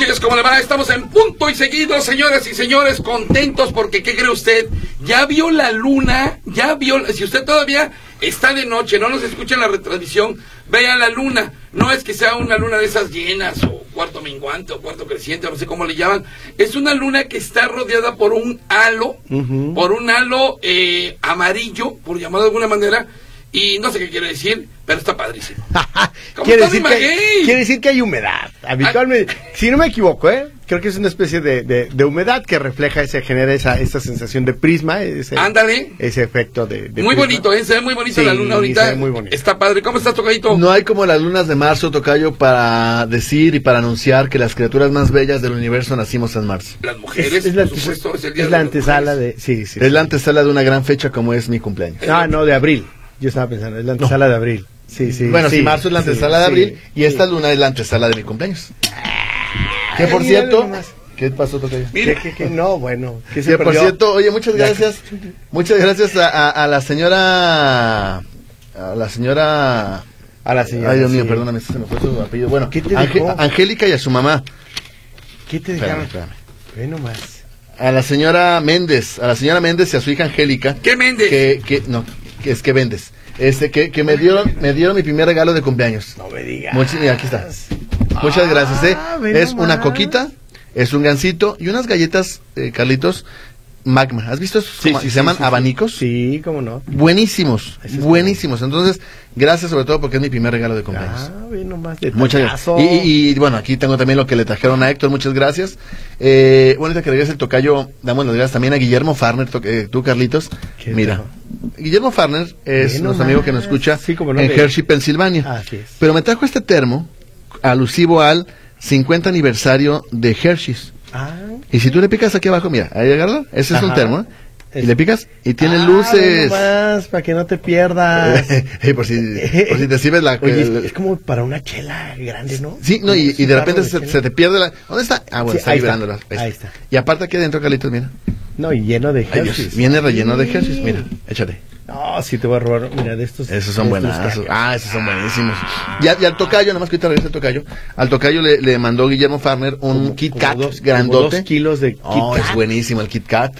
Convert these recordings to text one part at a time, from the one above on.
Noches, ¿cómo le va? Estamos en punto y seguido, señoras y señores, contentos porque, ¿qué cree usted? Ya vio la luna, ya vio, si usted todavía está de noche, no nos escucha en la retransmisión, vea la luna. No es que sea una luna de esas llenas, o cuarto menguante, o cuarto creciente, no sé cómo le llaman. Es una luna que está rodeada por un halo, por un halo eh, amarillo, por llamarlo de alguna manera, y no sé qué quiere decir, pero está padrísimo. ¿Cómo quiere, decir que, Imaguey? quiere decir que hay humedad. Habitualmente, si no me equivoco, ¿eh? creo que es una especie de, de- de humedad que refleja, ese, genera esa, esa sensación de prisma, ese, Ándale. ese efecto de, de Muy prisma. bonito, ¿eh? Se ve muy bonito Sí, la luna ahorita. se ve muy bonito. Está padre. ¿Cómo estás, Tocadito? No hay como las lunas de marzo, Tocayo, para decir y para anunciar que las criaturas más bellas del universo nacimos en marzo. Las mujeres, Es, es la, por supuesto, es el día es de la antesala mujeres. de... Sí, sí. Es la antesala de una gran fecha como es mi cumpleaños. Ah, no, de abril. Yo estaba pensando, es la antesala de abril. Sí, sí. bueno, sí, si marzo es la sí, antesala de sí, abril y sí. esta luna es la antesala de mi cumpleaños. Que por cierto. ¿qué pasó, Tocayo? Mira. ¿Qué, qué, qué? No, bueno. ¿qué se Que por perdió? cierto, oye, muchas Ya. gracias. Muchas gracias a, a- a la señora. A la señora. A la señora. Ay, Dios mío, perdóname, se me fue su apellido. Bueno, ¿Qué te Ange- dejó? Angélica y a su mamá. ¿Qué te Espérame, dejaron? espérame. Ve nomás. A la señora Méndez, a la señora Méndez y a su hija Angélica. ¿Qué Méndez? Que, que, no, que es que vendes. Este, que, que me dieron, me dieron mi primer regalo de cumpleaños. No me digas. Much- mira, aquí está. Muchas gracias, eh. Ah, Es una coquita, es un gansito y unas galletas, eh, Carlitos, magma. ¿Has visto esos? Sí, como- sí, se sí, llaman abanicos. Sí, cómo no. Buenísimos, es buenísimos. Entonces, gracias sobre todo porque es mi primer regalo de cumpleaños. Ah, nomás. Muchas gracias. Y, y- y, bueno, aquí tengo también lo que le trajeron a Héctor, muchas gracias. Eh, bueno, ahorita que regrese el tocayo, damos las gracias también a Guillermo Farner, eh, tú Carlitos. ¿Qué Mira, trajo? Guillermo Farner es Ve nuestro amigo que nos escucha no, en Hershey, Pensilvania. Así es. Pero me trajo este termo alusivo al 50 aniversario de Hershey's. Ah, Y si tú le picas aquí abajo, mira, ahí agarra, ese es un termo, ¿eh? Y le picas y tiene Ah, luces. nomás, para que no te pierdas. Eh, por, si, por si te sirves la... Oye, es, como para una chela grande, ¿no? Sí, no, y, y de repente de se, se te pierde la... ¿Dónde está? Ah, bueno, Sí, está ahí está, ahí está. Y aparte aquí adentro, Carlitos, mira. No, y lleno de Hershey's. viene relleno de Hershey's, mira, échale. No, sí te voy a robar. Mira, de estos. Esos son buenos. Ah, esos son buenísimos. Y, a- y al tocayo, nada más que ahorita regresa el tocayo, al tocayo le, le mandó Guillermo Farner un Como- Kit como Kat dos- como grandote. dos kilos de Kit Oh, Kat. es buenísimo el Kit Kat.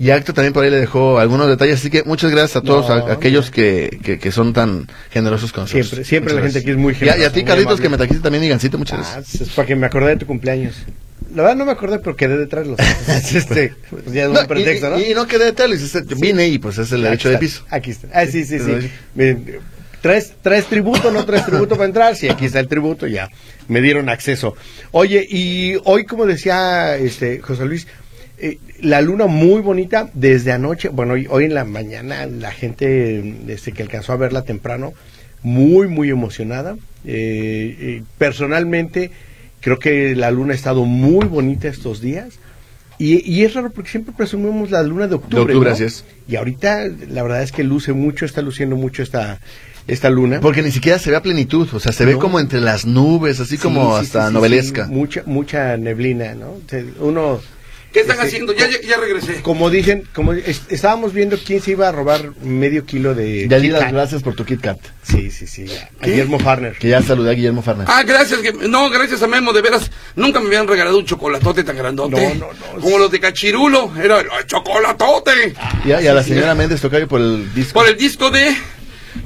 Y Acto también por ahí le dejó algunos detalles, así que muchas gracias a todos No, a- aquellos que, que, que son tan generosos con nosotros. Siempre, siempre la gente aquí es muy Y a- generosa. Y a, ti, muy Carlitos, amable. que me trajiste también mi gancito, muchas Ah, gracias. es para que me acordé de tu cumpleaños. La verdad no me acordé, pero quedé detrás de los. este, pues ya es un No, y- pretexto, ¿no? y, y no quedé de tal, vine y pues es el derecho de piso. Aquí está. Ah, sí, sí, sí. Miren, ¿Traes, ¿Traes tributo no traes tributo para entrar? Sí, aquí está el tributo, ya me dieron acceso. Oye, y hoy, como decía este José Luis, eh, la luna muy bonita desde anoche. Bueno, hoy, hoy en la mañana la gente este, que alcanzó a verla temprano, muy, muy emocionada. Eh, eh, personalmente, creo que la luna ha estado muy bonita estos días. Y, y es raro porque siempre presumimos la luna de octubre. De octubre, ¿no? así es. Y ahorita la verdad es que luce mucho, está luciendo mucho esta, esta luna. Porque ni siquiera se ve a plenitud, o sea, se ve como entre las nubes, así Sí, como sí, hasta sí, novelesca. mucha, mucha neblina, ¿no? Uno, ¿Qué están Este, haciendo? Ya, ya, regresé. como dicen, como es- estábamos viendo quién se iba a robar medio kilo de Ya di las gracias por tu Kit Kat. Sí, sí, sí. a Guillermo Farner. Que ya saludé a Guillermo Farner. Ah, gracias. que- No, gracias a Memo, de veras. Nunca me habían regalado un chocolatote tan grandote. No, no, no. Como los de Cachirulo. Era el chocolatote. y, a, y a la señora Méndez Tocayo por el disco. Por el disco de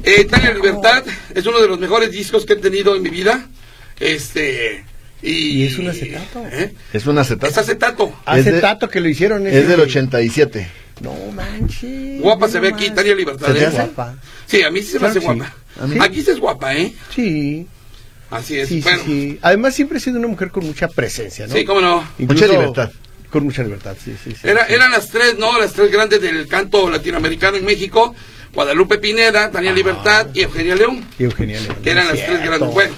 eh, Tania Libertad. Es uno de los mejores discos que he tenido en mi vida. Este. Y, Y es un acetato. ¿Eh? Es un acetato. Es acetato. Tanto que lo hicieron. Es del 87. No manches. Guapa se ve aquí, Tania Libertad. ¿Se te ¿eh? hace? Guapa. Sí, a mí sí se me hace sí. guapa. A mí- Aquí sí es guapa, ¿eh? Sí, Así es. sí, sí, bueno, sí. Además siempre ha sido una mujer con mucha presencia, ¿no? sí, cómo no. Incluso- Mucha libertad. Con mucha libertad, sí, sí, sí. Era, sí. eran las tres, ¿no? Las tres grandes del canto latinoamericano en México. Guadalupe Pineda, Tania Libertad y Eugenia León. Y Eugenia León, Que eran las cierto. tres grandes. Bueno,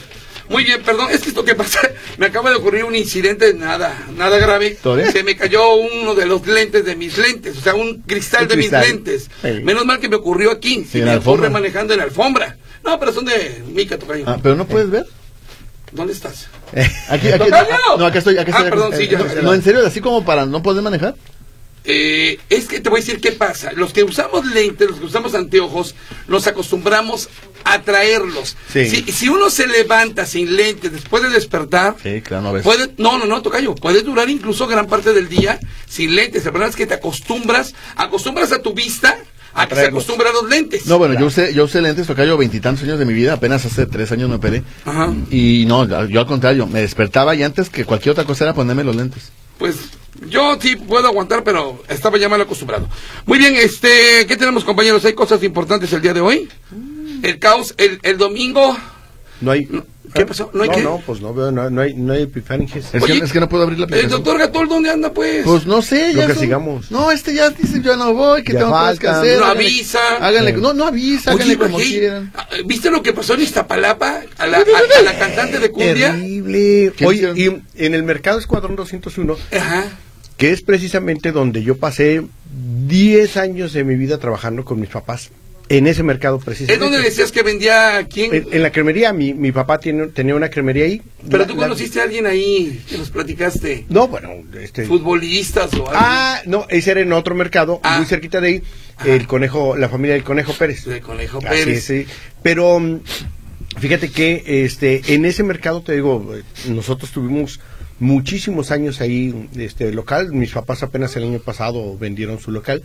Muy bien, perdón, es que esto que pasa, me acaba de ocurrir un incidente, nada, nada grave. Se me cayó uno de los lentes de mis lentes, o sea, un cristal de cristal. mis lentes. Sí. Menos mal que me ocurrió aquí, si me ocurre alfombra. manejando en la alfombra. No, pero son de Mica, Tocayo. Ah, pero no puedes ver. ¿Dónde estás? Aquí, aquí, ¡Tocayo! no, acá estoy, acá Ah, estoy. perdón, sí, ya. No, en serio, así como para no poder manejar. Eh, es que te voy a decir qué pasa. Los que usamos lentes, los que usamos anteojos, nos acostumbramos a traerlos. Sí. Si, si uno se levanta sin lentes después de despertar, Sí, claro, no ves. puede, no, no, no, tocayo, puede durar incluso gran parte del día sin lentes. El problema es que te acostumbras, acostumbras a tu vista a que se acostumbra a los lentes. No, bueno, yo usé, yo usé lentes, tocayo veintitantos años de mi vida, apenas hace tres años me operé. Ajá. Y no, yo al contrario, me despertaba y antes que cualquier otra cosa era ponerme los lentes. Pues yo sí puedo aguantar, pero estaba ya mal acostumbrado. Muy bien, este, ¿qué tenemos compañeros? ¿Hay cosas importantes el día de hoy? El caos, el, el domingo. No hay. ¿Qué pasó? ¿No hay no, qué? no, pues no veo, no, no hay, no hay epifaninges. Es, Oye, que, es que no puedo abrir la El aplicación. doctor Gatol, ¿dónde anda pues? Pues no sé, Lo ya que son- sigamos. No, este ya dice yo no voy, que Ya tengo cosas que hacer. No háganle- avisa. Háganle, Sí. no, no avisa, Oye, háganle como quieran. ¿viste lo que pasó en Iztapalapa? A la, a- a la cantante de cumbia. Terrible. ¿Qué Oye, y en el mercado Escuadrón 201, Ajá. que es precisamente donde yo pasé 10 años de mi vida trabajando con mis papás. En ese mercado Es precisamente. donde decías que vendía quién. En, en la cremería, mi, mi papá tiene, tenía una cremería ahí. Pero La- tú la- conociste a alguien ahí que nos platicaste. No, bueno, este... Futbolistas o algo. Ah, no, ese era en otro mercado, Ah. muy cerquita de ahí, Ajá. el conejo, la familia del conejo Pérez. De Conejo Así Pérez. es, sí. Pero mm, fíjate que este en ese mercado te digo, eh, nosotros tuvimos muchísimos años ahí este local, mis papás apenas el año pasado vendieron su local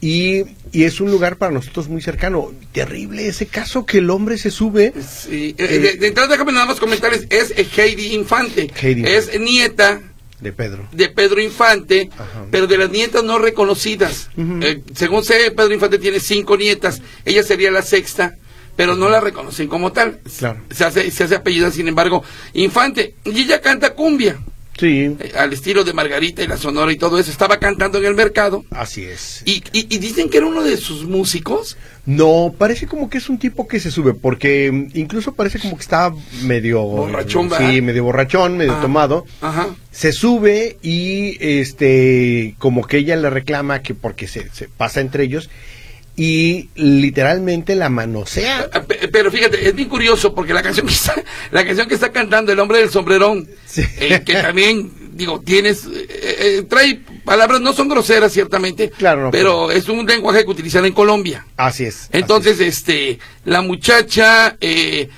y, y es un lugar para nosotros muy cercano. Terrible ese caso que el hombre se sube. Sí. Eh, de, de entrada, déjame nada más comentarles. Es eh, Heidi Infante. Heidi es nieta De Pedro. de Pedro Infante, Ajá. pero de las nietas no reconocidas. Eh, según sé, Pedro Infante tiene cinco nietas. Ella sería la sexta, pero no la reconocen como tal. Claro. Se hace, se hace apellida, sin embargo, Infante. Y ella canta cumbia, Sí, eh, al estilo de Margarita y la Sonora y todo eso. Estaba cantando en el mercado. así es. Y, y- y dicen que era uno de sus músicos. No, parece como que es un tipo que se sube, porque mm, incluso parece como que está medio... Borrachón, ¿verdad? Sí, medio borrachón, medio Ah, tomado. Ajá. Se sube y este como que ella le reclama que porque se, se pasa entre ellos y literalmente la manosea. Ah, pe- Pero fíjate, es bien curioso porque la canción que está, la canción que está cantando el hombre del sombrerón, Sí. eh, que también, digo, tienes, eh, eh, trae palabras, no son groseras ciertamente, Claro, no, pero es un lenguaje que utilizan en Colombia. Así es. Entonces, este, la muchacha, eh,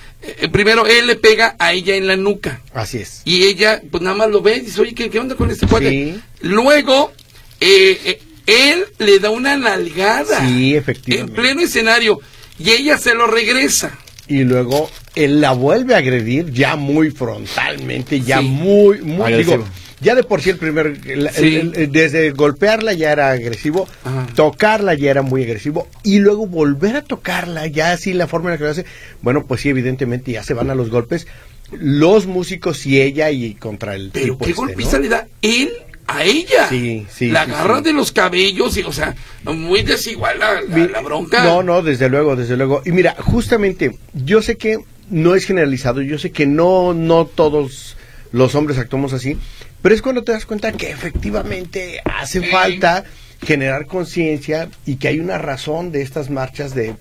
primero él le pega a ella en la nuca así es. y ella, pues nada más lo ve y dice, oye, ¿qué, qué onda con este cuate? Sí. Luego, eh, él le da una nalgada Sí, en efectivamente. pleno escenario y ella se lo regresa. Y luego él la vuelve a agredir ya muy frontalmente, ya Sí. muy, muy Agresivo. digo, ya de por sí el primer, el- Sí. el- el- desde golpearla ya era agresivo, Ajá. tocarla ya era muy agresivo, y luego volver a tocarla, ya así la forma en la que lo hace, bueno, pues sí, evidentemente ya se van a los golpes, los músicos y ella y contra el Pero tipo qué este, golpiza ¿no? le da él a ella. Sí, sí, La sí, agarra sí. de los cabellos y, o sea, muy desigual la, la- Mi- la bronca. No, no, desde luego, desde luego. Y mira, justamente, yo sé que no es generalizado, yo sé que no, no todos los hombres actuamos así, pero es cuando te das cuenta que efectivamente hace Sí. falta generar conciencia y que hay una razón de estas marchas de,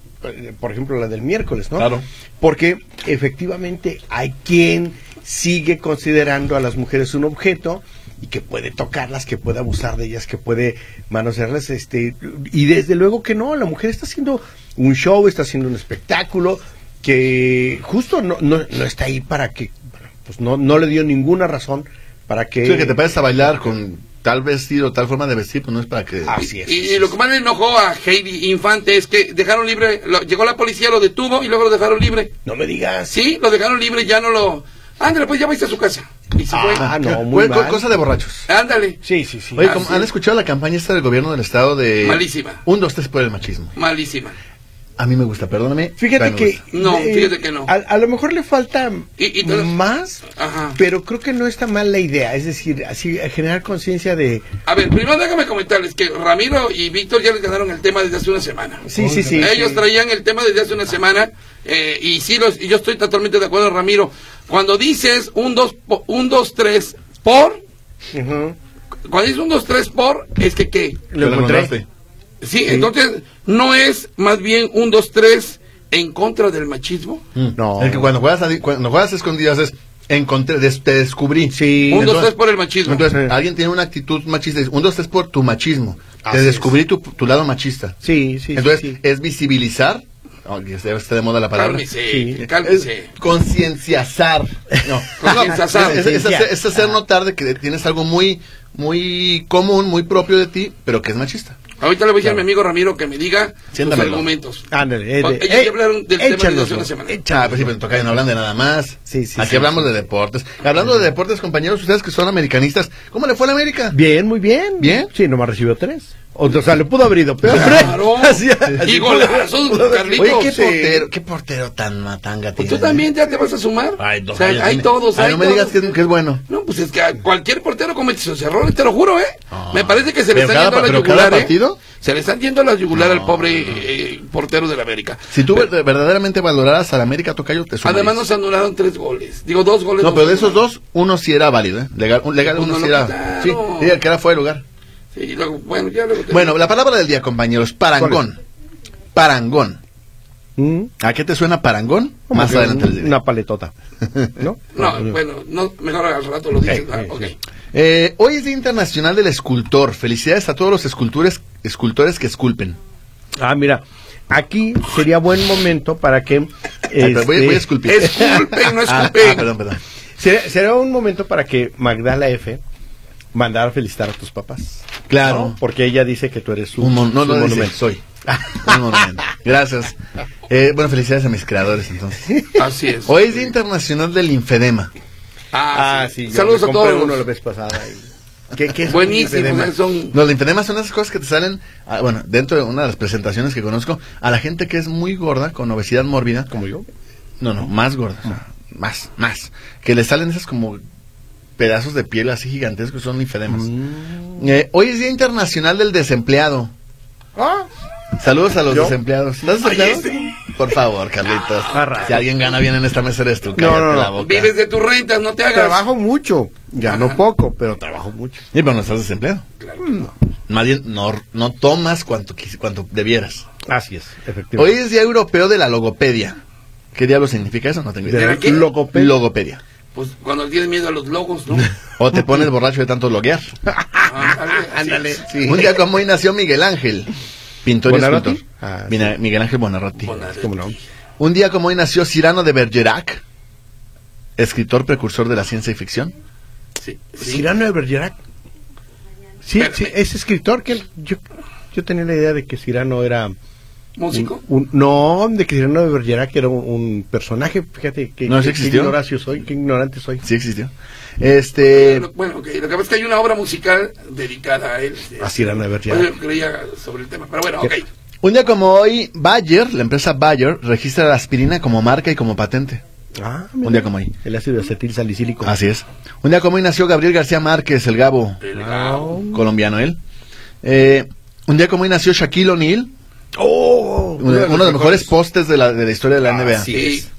por ejemplo, la del miércoles, ¿no? Claro. Porque efectivamente hay quien sigue considerando a las mujeres un objeto y que puede tocarlas, que puede abusar de ellas, que puede manosearlas, este, y desde luego que no, la mujer está haciendo un show, está haciendo un espectáculo que justo no, no, no está ahí para que, bueno, pues no, no le dio ninguna razón para que... Sí, que te pares a bailar con tal vestido, tal forma de vestir, pues no es para que... Así es. Y, y lo que más le enojó a Heidi Infante es que dejaron libre, lo- llegó la policía, lo detuvo y luego lo dejaron libre. No me digas. Sí, lo dejaron libre, ya no lo... Ándale, pues ya vais a su casa. Y se fue. Ah, no, muy Fue co- mal. cosa de borrachos. Ándale. Sí, sí, sí. Oye, Ah, ¿cómo- sí. ¿han escuchado la campaña esta del gobierno del estado de... Malísima. Un, dos, tres por el machismo. Malísima. A mí me gusta, perdóname. Fíjate pero me que... gusta. No, eh, fíjate que no. A, a lo mejor le falta Y- y todas- más, Ajá. pero creo que no está mal la idea. Es decir, así eh, generar conciencia de... A ver, primero déjame comentarles que Ramiro y Víctor ya les ganaron el tema desde hace una semana. Sí, sí, sí. Ellos sí. traían el tema desde hace una semana eh, y sí, los, y yo estoy totalmente de acuerdo, Ramiro. Cuando dices un, dos, po- un, dos, tres por, Ujú. cuando dices un, dos, tres por, es que qué. Lo encontraste. Sí, entonces no es más bien un, dos, tres en contra del machismo. Mm. No. Es que cuando juegas, a- cuando juegas escondidas es encontré, des- te descubrí. Sí. Un, dos, Entonces- tres por el machismo. Entonces, Sí. alguien tiene una actitud machista. dice, Un, dos, tres por tu machismo. Así te es. descubrí tu, tu lado machista. Sí, sí, Entonces, sí, sí. es visibilizar. Oh, está de moda la palabra. cálmese, Sí. cálmese. Es concienciazar. No, Concienciazar. Es, es- es hacer, es hacer notar de que tienes algo muy, muy común, muy propio de ti, pero que es machista. Ahorita le voy a decir a mi amigo Ramiro que me diga sus Siéntamelo. argumentos. Ándale, eh, ellos ya hablaron del tema de una semana. Ah, pues sí, pero toca no hablan de nada más. Sí, sí, Aquí sí, hablamos sí. de deportes. Hablando de deportes, compañeros, ustedes que son americanistas, ¿cómo le fue a la América? Bien, muy bien. ¿Bien? Sí, nomás recibió tres. O, o sea, le pudo haber ido peor. Claro. Así- así Y golazos, Carlitos. Oye, qué Sí. portero, qué portero tan matanga Pues tú también ya te vas a sumar. Ay, dos o sea, hay tiene. todos, Ay, hay no me digas todos. que es, que es bueno. No, pues es que a cualquier portero comete sus errores, te lo juro, ¿eh? Me parece que se le Pero están cada yendo la pero yugular, ¿eh? Se le están yendo a la yugular al No. pobre eh, portero del América. Si tú ver- verdaderamente valoraras a la América, Tocayo, te sumarías. Además nos anularon tres goles. Digo, dos goles. No, pero de esos dos, uno sí era válido, ¿eh? Legal, un- legal uno no sí era. quitaron. Sí, el que era fuera de lugar. Sí, y luego, bueno, ya luego te- Bueno, la palabra del día, compañeros, parangón. Parangón. ¿Mm? ¿A qué te suena parangón? Más adelante un-. Una paletota. ¿No? No, bueno, no, mejor al rato lo dices. Sí, ah, sí, ok. sí. Eh, hoy es Día Internacional del Escultor. Felicidades a todos los escultores, escultores que esculpen. Ah, mira. Aquí sería buen momento para que. Voy, este, voy a esculpir. Esculpen, no Ah, esculpen. ah, perdón, perdón. Sería, sería un momento para que Magdala F. mandara a felicitar a tus papás. Claro. ¿no? Porque ella dice que tú eres Un mon- no, su no, dice, monumento. soy. Un monumento. Gracias. Eh, bueno, felicidades a mis creadores entonces. Así es. Hoy es Día Internacional del Linfedema. Ah, Ah, sí. Saludos a todos. uno la vez pasada. y- ¿Qué, qué es un linfedema? eh, son... Los linfedemas son esas cosas que te salen, ah, bueno, dentro de una de las presentaciones que conozco, a la gente que es muy gorda, con obesidad mórbida. Como yo. No, no, más gorda. o sea, más, más. Que le salen esas como pedazos de piel así gigantescos, son linfedemas. Mm. Eh, hoy es Día Internacional del Desempleado. Ah, Saludos a los ¿Yo? desempleados. ¿Estás Ay, desempleado? este. Por favor, Carlitos. Ah, si alguien gana bien en esta mesa eres tú. No, Cállate no, no. la boca. Vives de tus rentas, no te hagas. trabajo mucho. Ya no Ajá. poco, pero trabajo mucho. Sí, pero no estás desempleado. Claro que no. Más bien, no, no tomas cuanto, quis- cuanto debieras. Así es, Hoy efectivamente. es Día Europeo de la Logopedia. ¿Qué diablo significa eso? No tengo De idea. ¿De qué? logopedia. Logopedia. Pues cuando tienes miedo a los logos, ¿no? O te pones borracho de tanto loguear. Ándale, sí. Un día como hoy nació Miguel Ángel, pintor y escultor. Ah, Mina- Miguel Ángel. ¿Cómo no? Un día como hoy nació Cyrano de Bergerac, escritor precursor de la ciencia y ficción. Sí, sí. Cyrano de Bergerac. Sí, sí, es escritor que yo, yo tenía la idea de que Cyrano era Músico. un- un- no, de que Cyrano de Bergerac era un, un personaje, fíjate que, No, sí que- ignoracio soy, qué ignorante soy. Sí existió. Este, Bueno, bueno, ok, lo que pasa es que hay una obra musical dedicada a él. A Cyrano de Bergerac. Bueno, creía sobre el tema, pero bueno, ok. un día como hoy, Bayer, la empresa Bayer, registra la aspirina como marca y como patente. Ah, Un día como hoy. El ácido acetil salicílico. Así es. Un día como hoy nació Gabriel García Márquez, el Gabo, El Ah, Gao. colombiano él. Eh, un día como hoy nació Shaquille O'Neal, Oh, uno, de- uno de los mejores postes de la, de la historia de la Ah, NBA. sí. Sí,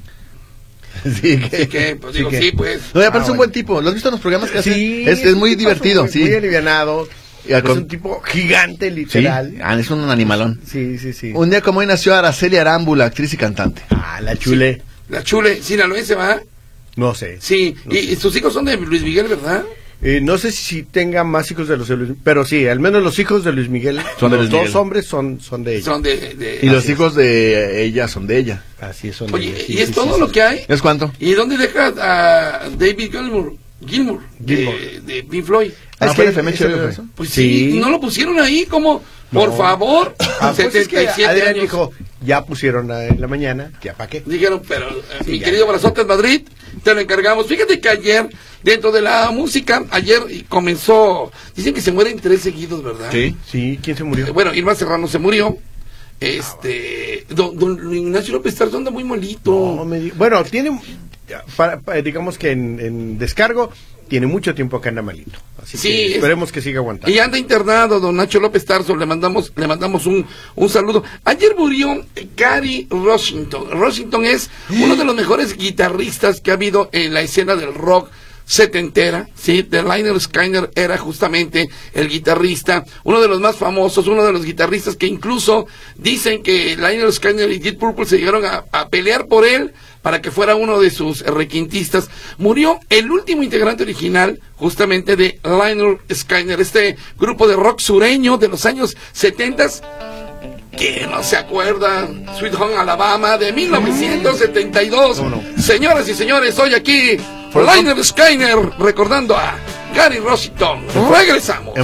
Sí, que- sí que, pues Sí digo, que- sí, pues. No, y aparte Ah, es un bueno. buen tipo. ¿Lo has visto en los programas que hace? Sí, es, es muy divertido, muy, sí. Muy alivianado. Es un tipo gigante, Sí. literal. Ah, es un animalón. Sí, sí, sí. Un día como hoy nació Araceli Arámbula, actriz y cantante. Ah, la chule. La chule, sinaloense, ¿va? No sé. Sí, y, y sus hijos son de Luis Miguel, ¿verdad? Eh, no sé si tenga más hijos de los de Luis pero sí, al menos los hijos de Luis Miguel, Son de los Luis dos Miguel. hombres son, son de ella. Son de... de- Y los es. hijos de ella son de ella. Así es, son de Oye, ella. sí, ¿y es sí, todo sí, lo sí. que hay? ¿Es cuánto? ¿Y dónde dejas a David Gilmour? Gilmour, Gilmour. De, de Pink Floyd. Ah, Es ¿fue que de fue. eso? Pues sí, no lo pusieron ahí como, por No. favor, Ah, pues es que 77 Adrián años. dijo, ya pusieron en la mañana, ya para qué. Dijeron, pero eh, mi ya. querido Brazotes Madrid, te lo encargamos. Fíjate que ayer, dentro de la música, ayer comenzó, dicen que se mueren tres seguidos, ¿verdad? Sí. Sí, ¿quién se Eh, murió? Bueno, Irma Serrano se murió. Este, don, don Ignacio López Tarso anda muy malito. No, me bueno, tiene, para- para- digamos que en, en descargo, tiene mucho tiempo que anda malito. Así Sí, que es- esperemos que siga aguantando. Y anda internado, don Nacho López Tarso, le mandamos, le mandamos un, un saludo. Ayer murió Gary Rossington. Rossington es uno de los mejores guitarristas que ha habido en la escena del rock setentera, sí, de Liner Skyner era justamente el guitarrista, uno de los más famosos, uno de los guitarristas que incluso dicen que Liner Skyner y Deep Purple se llegaron a, a pelear por él para que fuera uno de sus requintistas. Murió el último integrante original justamente de Liner Skyner, este grupo de rock sureño de los años 70 que no se acuerdan, Sweet Home Alabama de 1972. Señoras y señores, hoy aquí Liner Skyner recordando a Gary Rossington. Regresamos.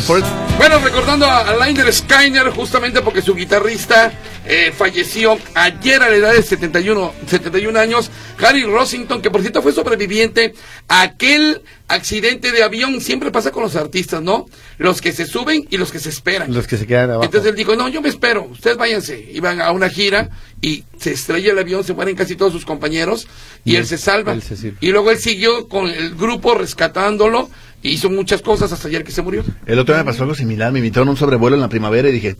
Bueno, recordando a, Liner Skyner justamente porque su guitarrista eh, falleció ayer a la edad de 71, 71 años. Gary Rossington, que por cierto fue sobreviviente a aquel accidente de avión. Siempre pasa con los artistas, ¿no? Los que se suben y los que se esperan. Los que se quedan abajo. Entonces él dijo, no, yo me espero, ustedes váyanse. Iban a una gira y se estrella el avión, se mueren casi todos sus compañeros y, Y él él- se salva. él se sirve. y luego él siguió con el grupo rescatándolo hizo muchas cosas hasta ayer que se murió. El otro día me pasó algo similar, me invitaron a un sobrevuelo en la primavera y dije,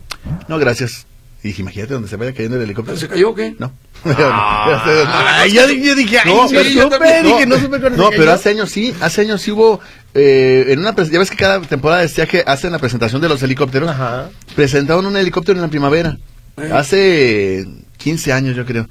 no, gracias. Y dije, imagínate donde se vaya cayendo el helicóptero. ¿Se cayó o qué? No. Ay, yo, yo dije, ay, No, no, pero- supe, no, dije, no No, se pero hace años sí, hace años sí hubo, eh, en una, ya ves que cada temporada de que hacen la presentación de los helicópteros, Ajá. presentaron un helicóptero en la primavera, Eh. hace 15 años yo creo.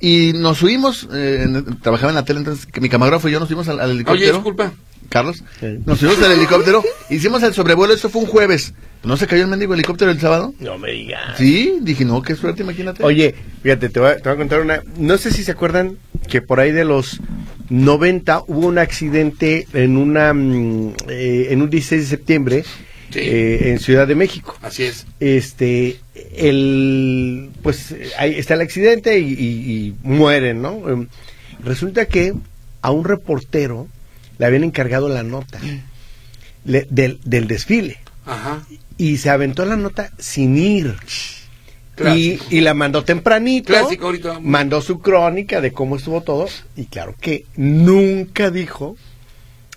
Y nos subimos, eh, en- trabajaba en la tele, entonces que mi camarógrafo y yo nos subimos al, al Oye, helicóptero. disculpa. Carlos, Sí. nos subimos al helicóptero, hicimos el sobrevuelo, eso fue un jueves. ¿No se cayó el mendigo helicóptero el sábado? No me digas. Sí, dije, no, qué suerte, imagínate. Oye, fíjate, te voy, a, te voy a contar una. No sé si se acuerdan que por ahí de los 90 hubo un accidente en una mm, eh, en un 16 de septiembre Sí. eh, en Ciudad de México. Así es. Este, el, pues ahí está el accidente y, y- y mueren, ¿no? Em, resulta que a un reportero le habían encargado la nota le- del, del desfile Ajá. y se aventó la nota sin ir. Y, y la mandó tempranito. Clásico ahorita. Mandó su crónica de cómo estuvo todo. Y claro que nunca dijo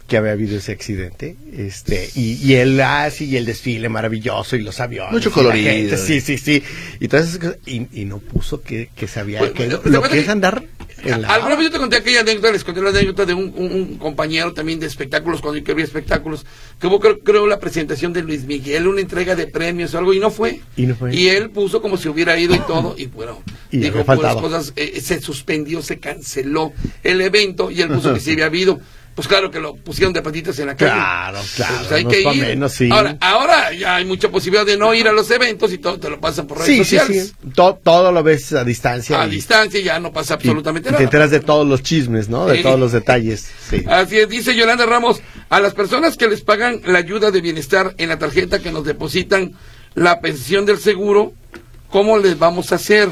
que había habido ese accidente. Este, y, y él así, y el desfile maravilloso, y los aviones. Mucho colorido. gente, Sí, sí, sí. Y, todas esas cosas, y, y no puso que, que se había Pues, caído. ¿te Lo acuerdas que es que- andar la. Alguna vez yo te conté aquella anécdota, les conté la anécdota de un, un- un compañero también de espectáculos, cuando yo había espectáculos, que hubo creo, creo, la presentación de Luis Miguel, una entrega de premios o algo, y no fue. Y no fue. Y él puso como si hubiera ido y todo, y bueno, Y dijo puras cosas, eh, se suspendió, se canceló el evento, y él puso que sí había habido. Pues claro que lo pusieron de patitas en la calle. Claro, claro, Pues hay no que ir. menos, sí. Ahora, ahora ya hay mucha posibilidad de no ir a los eventos y todo te lo pasan por redes Sí, sí, sociales. sí. To- todo lo ves a distancia. A y- distancia ya no pasa absolutamente y nada. te enteras de todos los chismes, ¿no? De Sí. todos los detalles. Sí. Así es, dice Yolanda Ramos, a las personas que les pagan la ayuda de bienestar en la tarjeta que nos depositan la pensión del seguro, ¿cómo les vamos a hacer?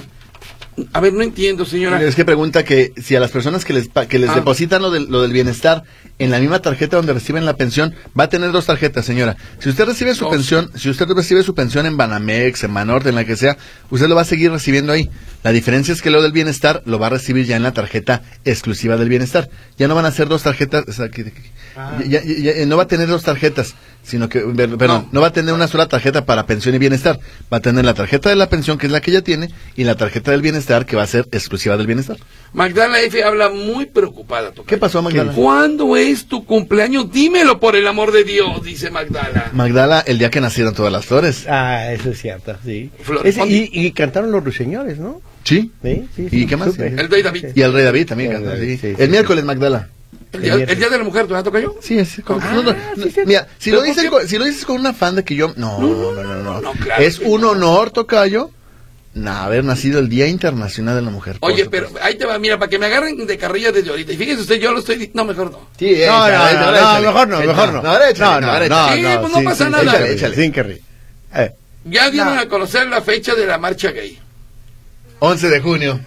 A ver, no entiendo, señora. Es que pregunta que si a las personas que les, que les Ah. depositan lo del, lo del bienestar en la misma tarjeta donde reciben la pensión, va a tener dos tarjetas, señora. Si usted recibe su pensión, si usted recibe su pensión en Banamex, en Banorte, en la que sea, usted lo va a seguir recibiendo ahí. La diferencia es que lo del bienestar lo va a recibir ya en la tarjeta exclusiva del bienestar. Ya no van a ser dos tarjetas, o sea, que- que- ya- ya- ya- no va a tener dos tarjetas, sino que, perdón, No. no. va a tener una sola tarjeta para pensión y bienestar. Va a tener la tarjeta de la pensión, que es la que ella tiene, y la tarjeta del bienestar, que va a ser exclusiva del bienestar. Magdala F habla muy preocupada. tocayo. ¿Qué pasó, Magdala? ¿Cuándo es tu cumpleaños? Dímelo por el amor de Dios, dice Magdala. Magdala, el día que nacieron todas las flores. Ah, eso es cierto, sí. Flor- Ese- y, y cantaron los ruiseñores, ¿no? Sí. Sí, sí, ¿Y sí, qué más? El rey David. Y el rey David también El canta, David, sí. sí, sí, El sí. miércoles, Magdala. El día, el día de la mujer, ¿te toca yo? Sí, es. Ah, no, no, sí, sí. mira, si lo, dices con, si lo dices con un afán de que yo. No, no, no, no. no, no, claro es un no. honor, Tocayo, na- haber nacido el Día Internacional de la Mujer. Oye, supuesto. pero ahí te va, mira, para que me agarren de carrilla desde ahorita. Y fíjese usted, yo lo estoy... di- No, mejor no. Sí, No, no, échale, no, échale, no, échale. mejor no, mejor no. No, échale, no, no. Sí, pues no pasa nada. Échale. Sin que. Eh, Ya dieron a conocer la fecha de la marcha gay. 11 de junio.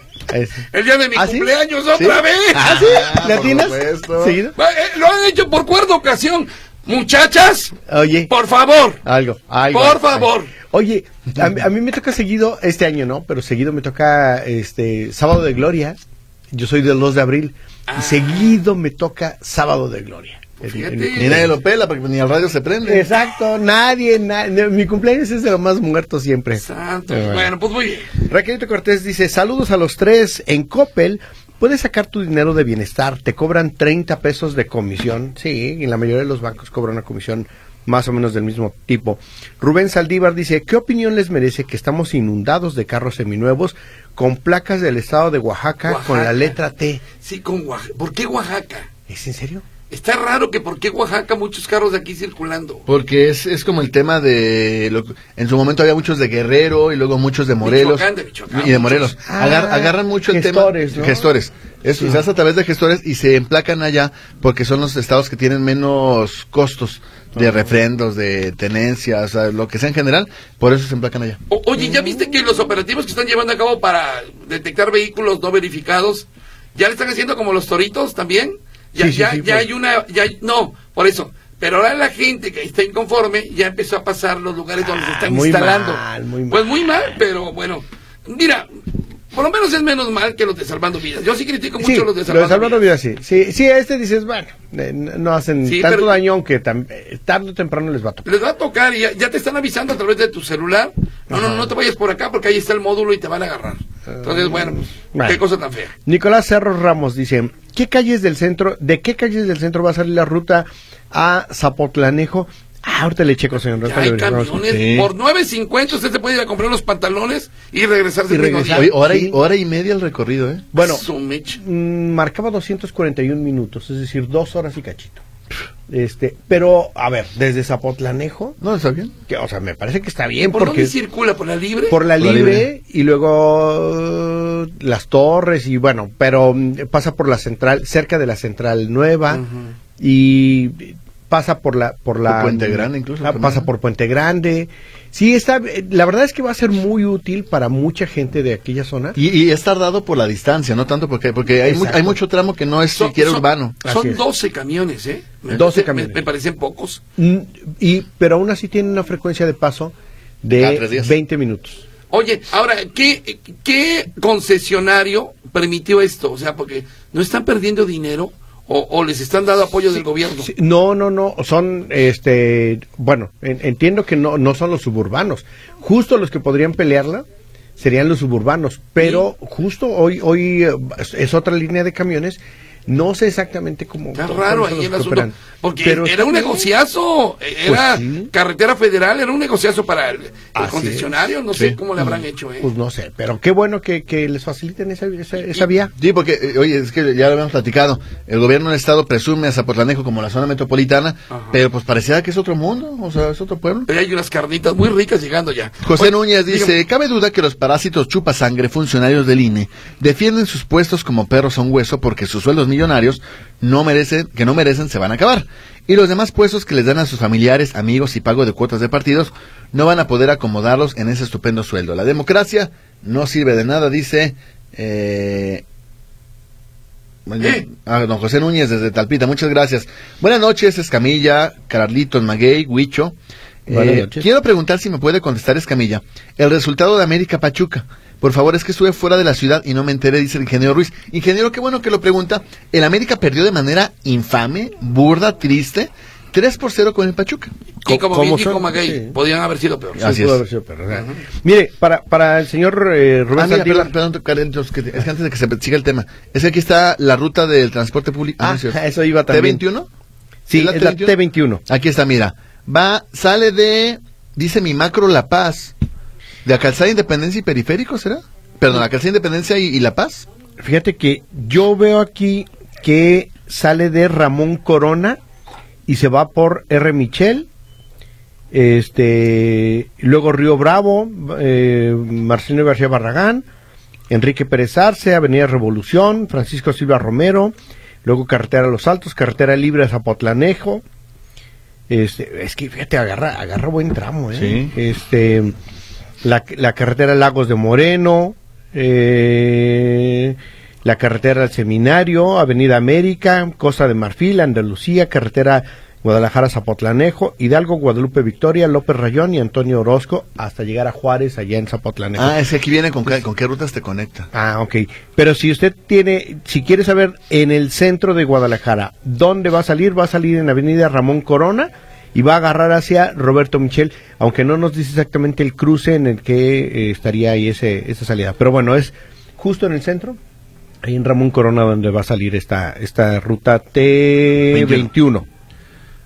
El día de mi ¿Ah, cumpleaños ¿Sí? otra vez. ¿Ah, sí? ¿Le por atinas? supuesto. ¿Seguido? Eh, Lo han hecho por cuarta ocasión. Muchachas, Oye, por favor. algo, algo. Por algo. favor. Oye, a, mí- a mí me toca seguido, este año no, pero seguido me toca este Sábado de Gloria. Yo soy del 2 de abril. Ah. Y seguido me toca Sábado de Gloria. Pues Ni nadie lo pela porque ni al radio se prende. Exacto, nadie, na- mi cumpleaños es de lo más muerto siempre. Santo. Eh, bueno. Bueno, pues muy bien. Raquelito Cortés dice, saludos a los tres. En Coppel puedes sacar tu dinero de bienestar. Te cobran 30 pesos de comisión. Sí, y la mayoría de los bancos cobran una comisión más o menos del mismo tipo. Rubén Saldívar dice, ¿qué opinión les merece que estamos inundados de carros seminuevos con placas del estado de Oaxaca, con la letra T? Sí, con Oaxaca. ¿Por qué Oaxaca? ¿Es en serio? Está raro que por qué Oaxaca muchos carros de aquí circulando. Porque es, es como el tema de... lo- en su momento había muchos de Guerrero y luego muchos de Morelos. Michoacán, de Michoacán, y de. Morelos. Ah, Agar- agarran mucho el gestores, tema... ¿no? Gestores. Eso, Sí. se hace a través de gestores y se emplacan allá porque son los estados que tienen menos costos de refrendos, de tenencias, o sea, lo que sea en general. Por eso se emplacan allá. O- oye, ¿ya viste que los operativos que están llevando a cabo para detectar vehículos no verificados, ya le están haciendo como los toritos también? Ya, Sí, ya, sí, ya pues. hay una, ya hay- no, por eso. Pero ahora la gente que está inconforme ya empezó a pasar los lugares donde se Ah, están muy instalando. mal, muy mal. Pues muy mal, pero bueno, mira, por lo menos es menos mal que los de Salvando Vidas. Yo sí critico mucho Sí, los de lo de Salvando, Salvando Vidas. Vidas, sí. sí. Sí, este dices, bueno, eh, no hacen Sí, tanto daño, aunque eh, tarde o temprano les va a tocar. Les va a tocar y ya, ya te están avisando a través de tu celular. No, no, no te vayas por acá porque ahí está el módulo y te van a agarrar. Entonces, bueno, pues, bueno. qué cosa tan fea. Nicolás Cerro Ramos dice, ¿qué calles del centro, de qué calles del centro va a salir la ruta a Zapotlanejo? Ah, ahorita le checo, señor. Ya hay camiones. Sí. Por 9.50 usted se puede ir a comprar unos pantalones y regresarse Y regresar. Oye, hora, Sí. y, hora y media el recorrido, ¿eh? Bueno, mm, marcaba 241 minutos, es decir, dos horas y cachito. Este, pero, a ver, desde Zapotlanejo, No, está bien. que, o sea, me parece que está bien ¿Por porque... dónde circula? ¿Por la libre? por la Por la libre, y luego eh, las torres y bueno, pero mm, pasa por la central, cerca de la central nueva y pasa por la por la Por Puente Grande incluso ah, pasa por Puente Grande. Sí, está eh, la verdad es que va a ser muy útil para mucha gente de aquella zona. Y, y es tardado por la distancia, no tanto porque porque hay, mu- hay mucho tramo que no es Son- siquiera son- urbano. Son es. 12 camiones, ¿eh? Me 12 parece- camiones. Me, me parecen pocos. Mm, Y pero aún así tiene una frecuencia de paso de tres días. 20 minutos. Oye, ahora, ¿qué, ¿qué concesionario permitió esto? O sea, porque no están perdiendo dinero o, o les están dando apoyo del gobierno. Sí, no, no, no, son, este, bueno, en- entiendo que no, no son los suburbanos. Justo los que podrían pelearla serían los suburbanos, pero justo hoy, hoy eh, es otra línea de camiones. No sé exactamente cómo. Está cómo raro ahí el asunto. Porque Pero era un negociazo. Era Pues sí. carretera federal, era un negociazo para el, el concesionario. No Sí. sé cómo le habrán hecho, ¿eh? Pues no sé, pero qué bueno que, que les faciliten esa, esa, esa vía. Sí, porque, eh, oye, es que ya lo habíamos platicado. El gobierno del estado presume a Zapotlanejo como la zona metropolitana, Ajá. pero pues parecía que es otro mundo, o sea, es otro pueblo. Pero hay unas carnitas muy ricas llegando ya. José Oye, Núñez dice, dígame, cabe duda que los parásitos chupasangre funcionarios del INE defienden sus puestos como perros a un hueso porque sus sueldos millonarios no merecen, que no merecen se van a acabar. Y los demás puestos que les dan a sus familiares, amigos y pago de cuotas de partidos no van a poder acomodarlos en ese estupendo sueldo. La democracia no sirve de nada, dice... Eh, bueno, ¿Eh? ah, don José Núñez desde Talpita, muchas gracias. Buenas noches, Escamilla, Carlitos, Maguey, Huicho. Eh, quiero preguntar si me puede contestar Escamilla. El resultado de América Pachuca. Por favor, es que estuve fuera de la ciudad y no me enteré, dice el ingeniero Ruiz. Ingeniero, qué bueno que lo pregunta. El América perdió de manera infame, burda, triste, 3 por 0 con el Pachuca. Y como ¿Cómo bien dijo? Maguey, Sí. podían haber sido peor. Sí, Así pudo es. haber sido perro, o sea, Mire, para, para el señor eh, Rubén Ah, mira, Saldívar- perdón, que es que antes de que se siga el tema, es que aquí está la ruta del transporte público. Ah, no cierto. eso iba también. ¿T21? Sí, es la T21. Aquí está, mira. Va, sale de, dice mi macro La Paz, de la calzada Independencia y Periférico, ¿será? Perdón, la calzada Independencia y, y La Paz. Fíjate que yo veo aquí que sale de Ramón Corona y se va por R. Michel, este, luego Río Bravo, eh, Marcelino García Barragán, Enrique Pérez Arce, Avenida Revolución, Francisco Silva Romero, luego Carretera Los Altos, Carretera Libre a Zapotlanejo. Este, es que fíjate, agarra, agarra buen tramo, ¿eh? Sí. Este, la, la carretera Lagos de Moreno, eh, la carretera al Seminario, Avenida América, Costa de Marfil, Andalucía, carretera Guadalajara, Zapotlanejo, Hidalgo, Guadalupe, Victoria, López Rayón y Antonio Orozco, hasta llegar a Juárez, allá en Zapotlanejo. Ah, es que aquí viene con, qué- con qué rutas te conecta. Ah, ok. Pero si usted tiene, si quiere saber en el centro de Guadalajara, ¿dónde va a salir? Va a salir en Avenida Ramón Corona y va a agarrar hacia Roberto Michel, aunque no nos dice exactamente el cruce en el que eh, estaría ahí ese, esa salida. Pero bueno, es justo en el centro, ahí en Ramón Corona, donde va a salir esta, esta ruta T21.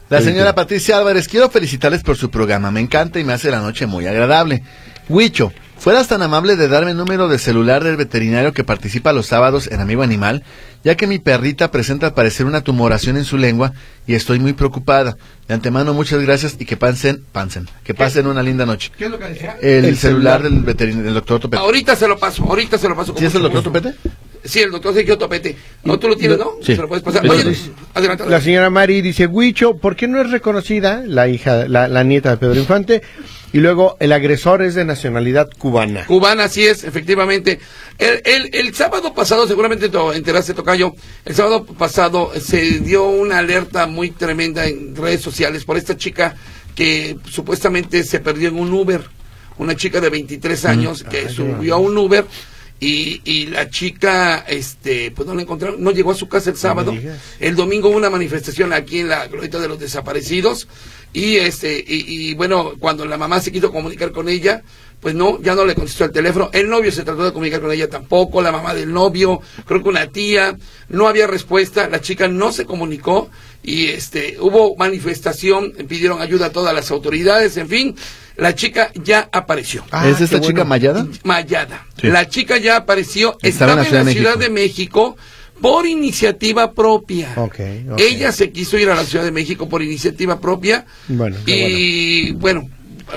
La señora. Patricia Álvarez, quiero felicitarles por su programa, me encanta y me hace la noche muy agradable. Huicho, fueras tan amable de darme el número de celular del veterinario que participa los sábados en Amigo Animal, ya que mi perrita presenta al parecer una tumoración en su lengua y estoy muy preocupada. De antemano, muchas gracias y que pasen, pasen, que pasen una linda noche. ¿Qué es lo que decía? El, El celular, celular. del veterinario, del doctor Topete. Ahorita se lo paso, ahorita se lo paso. ¿Sí es el doctor gusto. Topete? Sí, el doctor Sergio Topete. No, tú lo tienes, ¿no? Sí. Se lo puedes pasar. Oye, adelante. La señora Mari dice, Huicho, ¿por qué no es reconocida la hija, la, la nieta de Pedro Infante? Y luego, el agresor es de nacionalidad cubana. Cubana, así es, efectivamente. El, el, el sábado pasado, seguramente te enteraste, Tocayo, el sábado pasado se dio una alerta muy tremenda en redes sociales por esta chica que supuestamente se perdió en un Uber. Una chica de 23 años que Ay, subió a un Uber y, y la chica, este, pues no la encontraron, no llegó a su casa el sábado. El domingo hubo una manifestación aquí en la glorieta de los desaparecidos y este y, y, bueno, cuando la mamá se quiso comunicar con ella, pues no, ya no le contestó el teléfono. El novio se trató de comunicar con ella tampoco, la mamá del novio, creo que una tía, no había respuesta, la chica no se comunicó y este hubo manifestación, pidieron ayuda a todas las autoridades, en fin, la chica ya apareció. Ah, ¿Es esta chica bueno. Mayada? Mallada. Sí. La chica ya apareció, Estaba estaba, en la en la Ciudad de México por iniciativa propia. Ella se quiso ir a la Ciudad de México por iniciativa propia. Bueno, y bueno.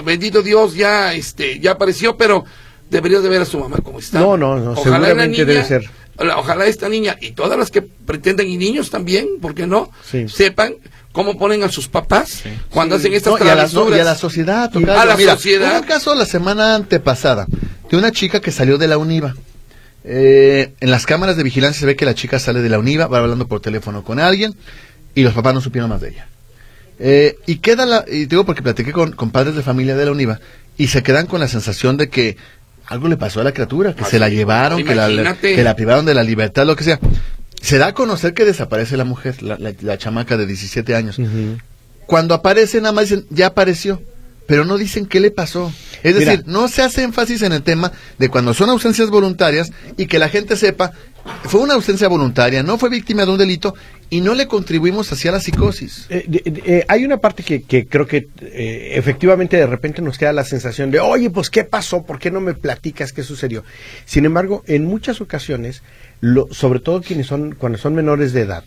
bendito Dios, ya este ya apareció, pero debería de ver a su mamá como está. No, no, no, Ojalá seguramente debe ser. Ojalá esta niña y todas las que pretenden y niños también, ¿por qué no? Sí. Sepan cómo ponen a sus papás cuando hacen estas No, y, a la, y a la sociedad. Y tocayo. a la Mira, sociedad. hubo un caso la semana antepasada de una chica que salió de la UNIVA. Eh, en las cámaras de vigilancia se ve que la chica sale de la UNIVA, va hablando por teléfono con alguien y los papás no supieron más de ella. Eh, y queda la, y digo porque platiqué con, con padres de familia de la UNIVA y se quedan con la sensación de que algo le pasó a la criatura, que se la llevaron, que la, Imagínate. que la privaron de la libertad, lo que sea. Se da a conocer que desaparece la mujer, la, la- la chamaca de 17 años. Cuando aparece, nada más dicen, ya apareció, pero no dicen qué le pasó. Es Mira. decir, no se hace énfasis en el tema de cuando son ausencias voluntarias y que la gente sepa, fue una ausencia voluntaria, no fue víctima de un delito y no le contribuimos hacia la psicosis. Eh, eh, hay una parte que, que creo que eh, efectivamente de repente nos queda la sensación de, oye, pues ¿qué pasó? ¿Por qué no me platicas qué sucedió? Sin embargo, en muchas ocasiones, lo, sobre todo quienes son, cuando son menores de edad,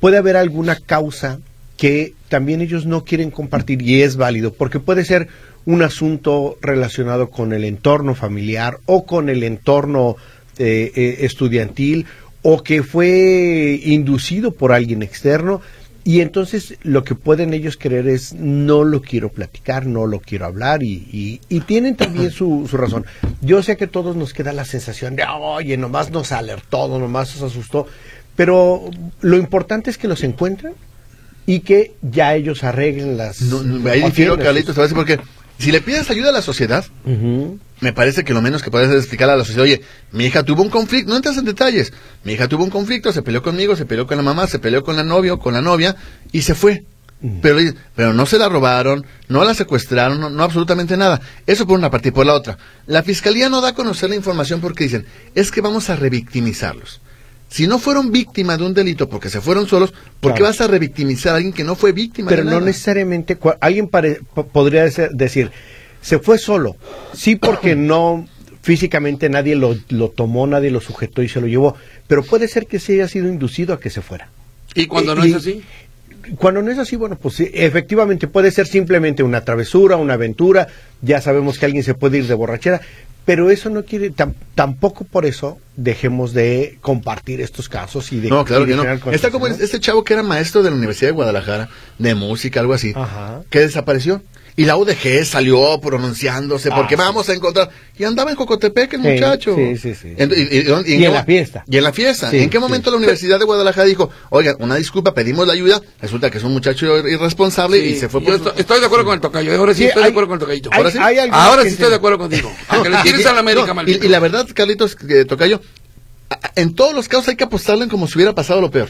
puede haber alguna causa que también ellos no quieren compartir y es válido, porque puede ser un asunto relacionado con el entorno familiar o con el entorno eh, eh, estudiantil o que fue inducido por alguien externo y entonces lo que pueden ellos querer es no lo quiero platicar, no lo quiero hablar y, y- y tienen también su, su razón. Yo sé que todos nos queda la sensación de, oye, nomás nos alertó, nomás nos asustó, pero lo importante es que los encuentren y que ya ellos arreglen las... No, no, ahí difiero, Carlitos, te voy a decir porque si le pides ayuda a la sociedad, me parece que lo menos que puedes es explicarle a la sociedad, oye, mi hija tuvo un conflicto, no entras en detalles, mi hija tuvo un conflicto, se peleó conmigo, se peleó con la mamá, se peleó con la novia, con la novia y se fue. Pero, pero no se la robaron, no la secuestraron, no, no absolutamente nada. Eso por una parte y por la otra. La fiscalía no da a conocer la información porque dicen, es que vamos a revictimizarlos. Si no fueron víctimas de un delito porque se fueron solos, ¿por qué Claro. vas a revictimizar a alguien que no fue víctima Pero de no nada? necesariamente, cua- alguien pare- po- podría decir, se fue solo, sí porque no físicamente nadie lo, lo tomó, nadie lo sujetó y se lo llevó, pero puede ser que se haya sido inducido a que se fuera. Y cuando no Y- es así, Cuando no es así, bueno, pues sí, efectivamente puede ser simplemente una travesura, una aventura, ya sabemos que alguien se puede ir de borrachera, pero eso no quiere, tam- tampoco por eso dejemos de compartir estos casos y de... No, claro que no. Está como este chavo que era maestro de la Universidad de Guadalajara, de música, algo así, Ajá. que desapareció. Y la UDG salió pronunciándose porque Ah, vamos a encontrar. Y andaba en Jocotepec el Sí, muchacho. sí, sí, sí. En- y, y- y- Y en la fiesta. Y en la fiesta. Sí, ¿En qué sí. momento la Universidad de Guadalajara dijo, oiga, una disculpa, pedimos la ayuda? Resulta que es un muchacho irresponsable y se fue por estoy, estoy de acuerdo con el tocayo. Ahora sí, Sí, estoy de hay- acuerdo con el tocayito. hay- Ahora sí, hay ahora sí estoy de acuerdo contigo. Aunque le tires a la América, No, maldito. y, la verdad, Carlitos, que Tocayo, en todos los casos hay que apostarle como si hubiera pasado lo peor.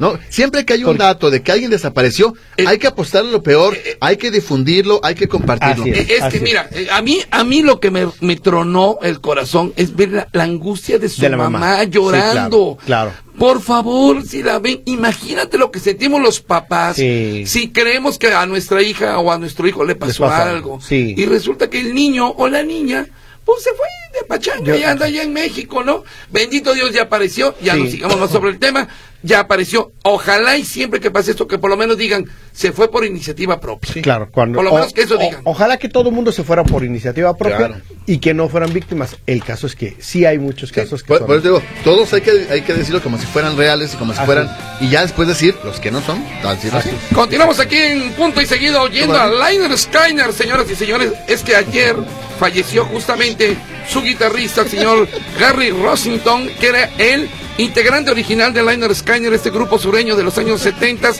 ¿No? Siempre que hay un Porque- dato de que alguien desapareció, Eh, hay que apostarle lo peor, hay que difundirlo, hay que compartirlo. Eh, Es que es. mira, eh, a mí, a mí lo que me, me tronó el corazón es ver la, la angustia de su De la mamá, mamá. Sí, llorando. claro, claro. Por favor, si la ven, imagínate lo que sentimos los papás. Sí. Si creemos que a nuestra hija o a nuestro hijo le pasó pasa algo. sí. Y resulta que el niño o la niña, pues se fue de pachanga Yo- y anda allá en México, ¿no? Bendito Dios, ya apareció. Ya Sí. no sigamos más sobre el tema. Ya apareció. Ojalá y siempre que pase esto, que por lo menos digan, se fue por iniciativa propia. Claro, cuando, Por lo menos o- que eso o- digan. Ojalá que todo el mundo se fuera por iniciativa propia Claro. y que no fueran víctimas. El caso es que sí hay muchos casos que Por, son- por eso digo, todos hay que, hay que decirlo como si fueran reales y como si Así fueran, y ya después decir los que no son, decirlo así. Continuamos aquí en punto y seguido oyendo a Liner Skyner, señoras y señores. Es que ayer falleció justamente su guitarrista, el señor Gary Rossington, que era el integrante original de Liner Skyner, este grupo sureño de los años 70.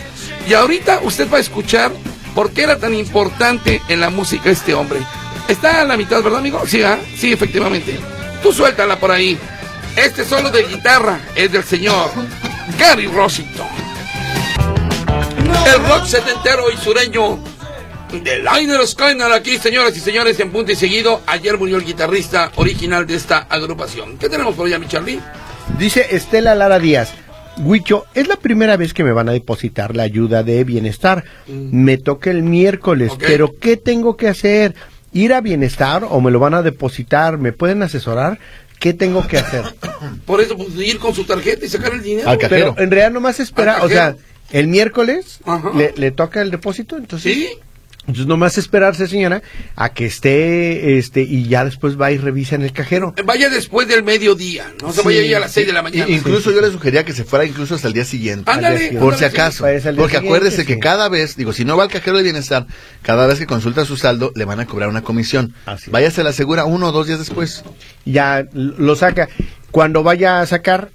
Y ahorita usted va a escuchar por qué era tan importante en la música este hombre. Está a la mitad, ¿verdad, amigo? Sí, ¿ah? sí, efectivamente. Tú suéltala por ahí. Este solo de guitarra es del señor Gary Rossington. El rock setentero y sureño de Liner Skyner aquí, señoras y señores, en punto y seguido. Ayer murió el guitarrista original de esta agrupación. ¿Qué tenemos por allá, mi Charlie? Dice Estela Lara Díaz. Huicho, es la primera vez que me van a depositar la ayuda de bienestar. Me toca el miércoles, Mm. Pero ¿qué tengo que hacer? ¿Ir a bienestar o me lo van a depositar? ¿Me pueden asesorar? ¿Qué tengo que hacer? Por eso, pues, ir con su tarjeta y sacar el dinero. Al ca- Pero Cajero. en realidad nomás espera, o sea, cajero. el miércoles le, le toca el depósito, entonces, Sí. Entonces nomás esperarse, señora, a que esté, este, y ya después va y revisa en el cajero. Vaya después del mediodía, no se Sí, vaya ahí a las 6 de la mañana. incluso yo le sugería que se fuera incluso hasta el día siguiente. Ándale, Por si acaso. Porque acuérdese que cada vez, digo, si no va al cajero de bienestar, cada vez que consulta su saldo, le van a cobrar una comisión. Así. Váyase a la segura uno o dos días después. Ya lo saca. Cuando vaya a sacar,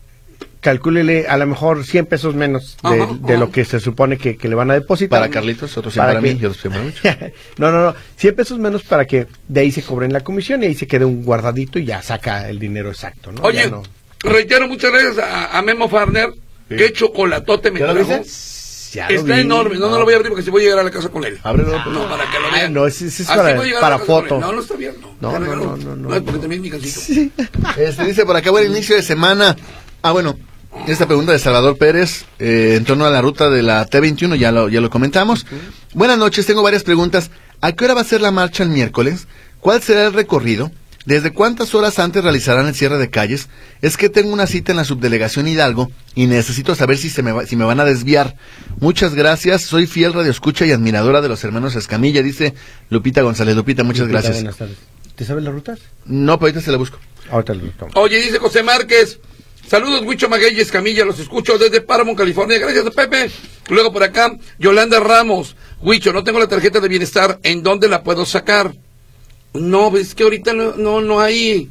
calcúlele a lo mejor 100 pesos menos de, Ajá, de ajá. lo que se supone que, que le van a depositar. Para Carlitos, otros 100 para que- mí y otros 100 para mucho. no, no, no. 100 pesos menos para que de ahí se cobren la comisión y ahí se quede un guardadito y ya saca el dinero exacto, ¿no? Oye, no- reitero muchas gracias a, a Memo Farner. Qué chocolatote me ¿Ya lo trajo. Ya Está vi. enorme, no, no lo voy a abrir porque si voy a llegar a la casa con él. Ábrelo. No, para que lo Ah, vean. no, ese- ese es Así para- foto. No, no está bien, no. No, no, regalo. no, no, es no. porque también es mi casito. Sí. Este dice por acá, buen inicio de semana. Ah, bueno, esta pregunta de Salvador Pérez eh, en torno a la ruta de la T21, ya lo, ya lo comentamos. Buenas noches, tengo varias preguntas. ¿A qué hora va a ser la marcha el miércoles? ¿Cuál será el recorrido? ¿Desde cuántas horas antes realizarán el cierre de calles? Es que tengo una cita en la subdelegación Hidalgo y necesito saber si, se me, va- si me van a desviar. Muchas gracias, soy fiel radioescucha y admiradora de los hermanos Escamilla, dice Lupita González. Lupita, muchas Lupita, gracias. Buenas tardes. ¿Te sabes las rutas? No, pero ahorita se la busco. Ahorita lo. Oye, dice José Márquez. Saludos, Huicho Maguey y Escamilla, los escucho desde Paramount, California. Gracias, Pepe. Luego por acá, Yolanda Ramos. Huicho, no tengo la tarjeta de bienestar. ¿En dónde la puedo sacar? No, es que ahorita no, no, no hay.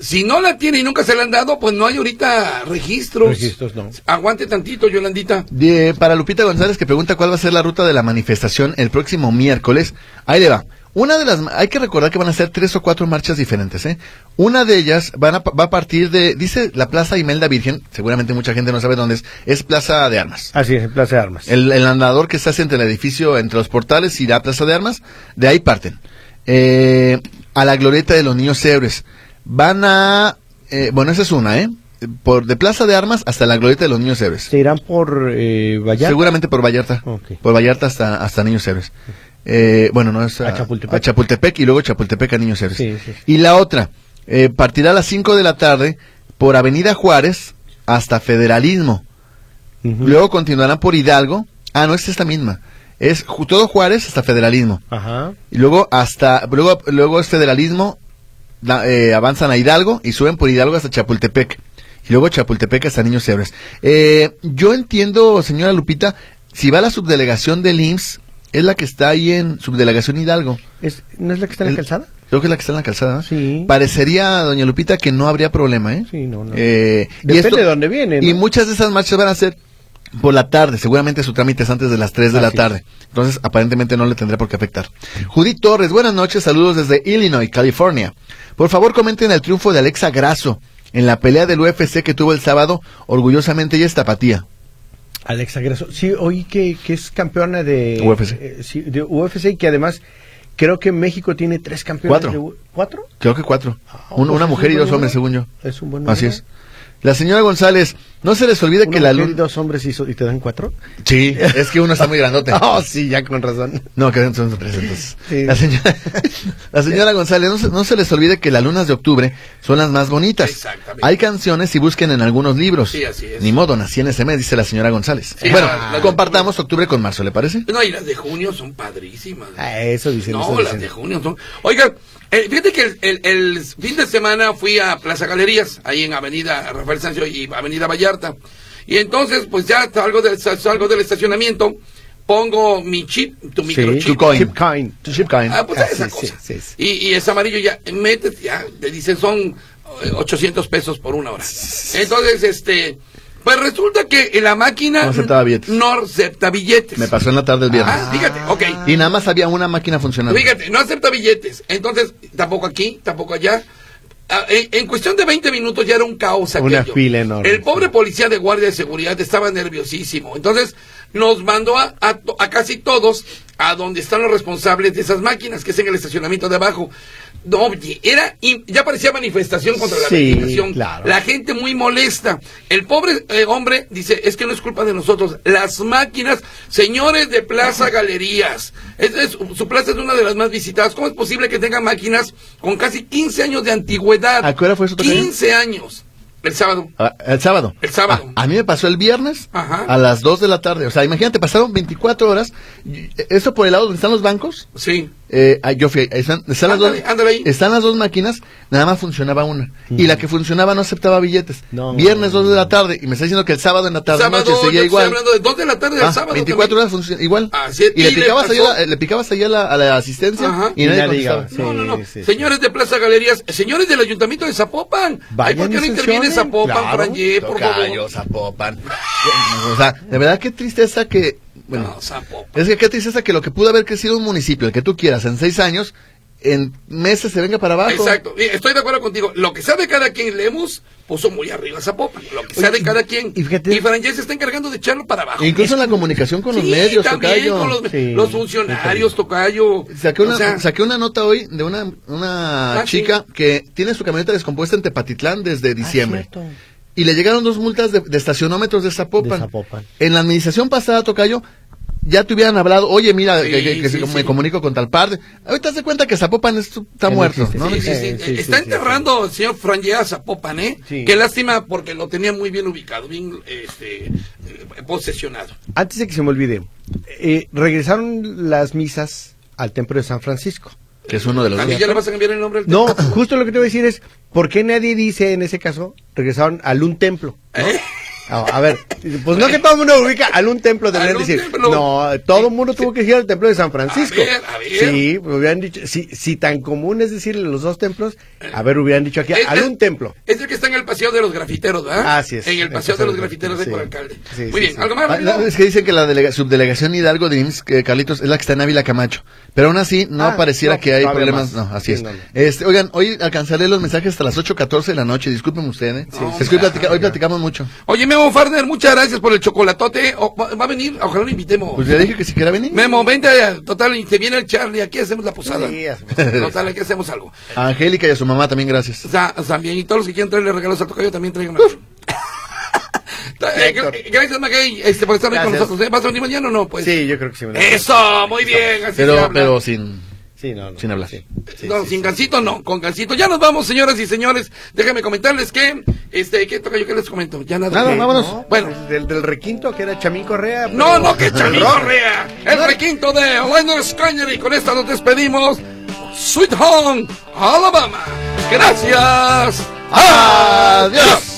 Si no la tiene y nunca se la han dado, pues no hay ahorita registros. Registros, no. Aguante tantito, Yolandita. De- para Lupita González que pregunta cuál va a ser la ruta de la manifestación el próximo miércoles. Ahí le va. Una de las, hay que recordar que van a ser tres o cuatro marchas diferentes, ¿eh? Una de ellas van a, va a partir de, dice la Plaza Imelda Virgen, seguramente mucha gente no sabe dónde es, es Plaza de Armas. Así es, Plaza de Armas. El, el andador que hace entre el edificio, entre los portales y la Plaza de Armas, de ahí parten. Eh, a la glorieta de los niños héroes. Van a, eh, bueno, esa es una, ¿eh? Por, de Plaza de Armas hasta la glorieta de los niños héroes. ¿Se irán por eh, Vallarta? Seguramente por Vallarta. Por Vallarta hasta, hasta Niños Héroes. Eh, bueno, no es A Chapultepec. a Chapultepec y luego Chapultepec a Niños Héroes. Sí, sí. Y la otra, eh, partirá a las 5 de la tarde por Avenida Juárez hasta Federalismo. Luego continuarán por Hidalgo. Ah, no, es esta misma. Es todo Juárez hasta Federalismo. Ajá. Y luego hasta, luego, luego es Federalismo, la- eh, avanzan a Hidalgo y suben por Hidalgo hasta Chapultepec. Y luego Chapultepec hasta Niños Héroes. Eh, yo entiendo, señora Lupita, si va a la subdelegación del IMSS, es la que está ahí en Subdelegación Hidalgo. Es- ¿No es la que está en la calzada? Creo que es la que está en la calzada. Sí. Parecería, doña Lupita, que no habría problema, ¿eh? Sí, no, no. Eh, y Depende esto- de dónde viene, ¿no? Y muchas de esas marchas van a ser por la tarde. Seguramente su trámite es antes de las 3 de la Así tarde. Entonces, aparentemente no le tendrá por qué afectar. Judith Torres, buenas noches. Saludos desde Illinois, California. Por favor, comenten el triunfo de Alexa Grasso en la pelea del UFC que tuvo el sábado. Orgullosamente ella es tapatía. Alexa Grasso. Sí, oí que, que es campeona de UFC. eh, sí, de UFC y que además creo que México tiene tres campeones. Cuatro. de ¿Cuatro? Creo que cuatro. Ah, Un- pues una mujer y dos hombres, según yo. Es un buen Así número. es. La señora González, no se les olvide que la luna... dos hombres y, so- y te dan cuatro. Sí, es que uno está muy grandote. Oh, sí, ya con razón. No, que son tres entonces. Sí. La señora, la señora González, no se, no se les olvide que las lunas de octubre son las más bonitas. Exactamente. Hay canciones y busquen en algunos libros. Sí, así es. Ni modo, nací en ese mes, dice la señora González. Sí, bueno, la- la- compartamos octubre con marzo, ¿le parece? No, y las de junio son padrísimas. Ah, eso dicen. No, eso las dicen. de junio son. Oiga, eh, fíjate que el, el- el fin de semana fui a Plaza Galerías, ahí en Avenida Rafael Sancho y Avenida Vallarta. Y entonces, pues ya salgo del, salgo del estacionamiento, pongo mi chip, tu microchip. tu coin. Chip coin. Tu chip coin. Ah, pues Ah, esa sí, cosa. sí. Y, y es amarillo ya, metes, ya, te dicen son eh, 800 pesos por una hora. Entonces, este, pues resulta que en la máquina No aceptaba billetes. no acepta billetes. Me pasó en la tarde del viernes. Ah, fíjate, ok. Y nada más había una máquina funcionando. Fíjate, no acepta billetes. Entonces, tampoco aquí, tampoco allá. Ah, En, en cuestión de 20 minutos ya era un caos Una aquello. fila enorme, El pobre policía de guardia de seguridad estaba nerviosísimo. Entonces, nos mandó a, a to- a casi todos a donde están los responsables de esas máquinas, que es en el estacionamiento de abajo. No, oye, era, ya parecía manifestación contra la Sí, legislación. claro. La gente muy molesta. El pobre eh, hombre dice, es que no es culpa de nosotros. Las máquinas, señores de Plaza Galerías, es, es- su plaza es una de las más visitadas. ¿Cómo es posible que tengan máquinas con casi 15 años de antigüedad? ¿A qué hora fue eso, Tocayo? 15 años. El sábado. Ah, el sábado. El sábado. Ah, a mí me pasó el viernes Ajá. a las 2 de la tarde. O sea, imagínate, pasaron 24 horas. Y- Eso por el lado donde están los bancos. Sí. Eh, yo fui, ahí están, están las Ándale, dos, ándale ahí. están las dos máquinas, nada más funcionaba una. Y la que funcionaba no aceptaba billetes. No. Viernes 2 de la tarde, y me está diciendo que el sábado en la tarde sábado, noche yo seguía te igual. estoy hablando de 2 de la tarde del Ah, sábado. 24 también. horas funciona igual. Y, le y le picabas, ahí pasó- a la, le picabas ahí a la, a la asistencia Ajá. y Y nadie contestaba. llegaba. No, no, no. Sí, sí, sí. señores de Plaza Galerías, señores del Ayuntamiento de Zapopan. Ay, Vayan ¿Por qué no interviene Zapopan, claro. Franje, por favor? Tocayo, Zapopan. o sea, de verdad qué tristeza que... Bueno, No, Zapopan. es que qué tristeza que lo que pudo haber crecido un municipio, el que tú quieras, en seis años, en meses se venga para abajo. Exacto, y estoy de acuerdo contigo. Lo que sea de cada quien, Lemus puso muy arriba Zapopan. Lo que sea Oye, de cada quien. y fíjate- y Franje se está encargando de echarlo para abajo. Incluso en la comunicación con los Sí, medios, también Tocayo. con los, Sí, los funcionarios, Tocayo. Saqué una, O sea, saqué una nota hoy de una, una Ah, chica que tiene su camioneta descompuesta en Tepatitlán desde diciembre. Ah, cierto. Y le llegaron dos multas de, de estacionómetros de Zapopan. De Zapopan. En la administración pasada, Tocayo, ya te hubieran hablado, oye, mira, Sí, que, que- que sí, se- sí. me comunico con tal parte. Ahorita te cuenta que Zapopan es- está Que muerto, existe. ¿no? Sí, sí, sí. Sí, sí, Está sí, enterrando el señor Franje a Zapopan, ¿eh? Sí. Qué lástima porque lo tenía muy bien ubicado, bien este, eh, posesionado. Antes de que se me olvide, eh, regresaron las misas al templo de San Francisco. Que es uno de los... ¿También ya le vas a cambiar el nombre al No, templo? justo lo que te voy a decir es, ¿por qué nadie dice en ese caso, regresaron al un templo? ¿no? ¿Eh? A, a ver, pues no que todo el mundo ubica al un templo, un decir. templo. No, todo el mundo tuvo que ir al templo de San Francisco. A ver, a ver. Sí, pues hubieran dicho, si, si tan común es decirle los dos templos, a ver, hubieran dicho aquí, al un templo. Es el que está en el paseo de los grafiteros, ¿verdad? Así es. En el El paseo de los de- grafiteros de sí. por alcalde. Sí, Muy sí, bien, sí. ¿algo más? Ah, es que dicen que la delega- subdelegación Hidalgo de IMSS, que Carlitos, es la que está en Ávila Camacho. Pero aún así, no Ah, pareciera no, que hay problemas. más. No, así Sí, es. no, no. Este, oigan, hoy alcanzaré los mensajes hasta las 8.14 de la noche. Discúlpenme ustedes. ¿eh? Es que hoy, platica- hoy platicamos mucho. Oye, Memo Farner, muchas gracias por el chocolatote. O- va, va a venir, ojalá lo invitemos. Pues le dije que si quiera venir. Memo, vente, total, y te viene el Charlie, aquí hacemos la posada. Sí. Total, aquí hacemos algo. A Angélica y a su mamá también, gracias. También, y todos los que quieran traerle regalos al tocayo también traigan Eh, gra- Gracias, Maguey, este, por estar ahí con nosotros. ¿eh? ¿Vas a venir mañana o no? Pues. Sí, yo creo que sí. Eso, muy bien, así Pero, pero sin... Sí, no, no. Sin hablar. Sí, sí, no, sí, sin sí. gancito no, con gancito. Ya nos vamos, señoras y señores. Déjenme comentarles que, este, ¿qué toca yo? ¿Qué les comento? Ya nada. Nada, vámonos. No, Bueno. pues, del, del requinto que era Chamín Correa. No, pero- no, que Chamín. Correa. El requinto de Leonard Skinner y con esta nos despedimos. Sweet Home, Alabama. Gracias. ¡Adiós!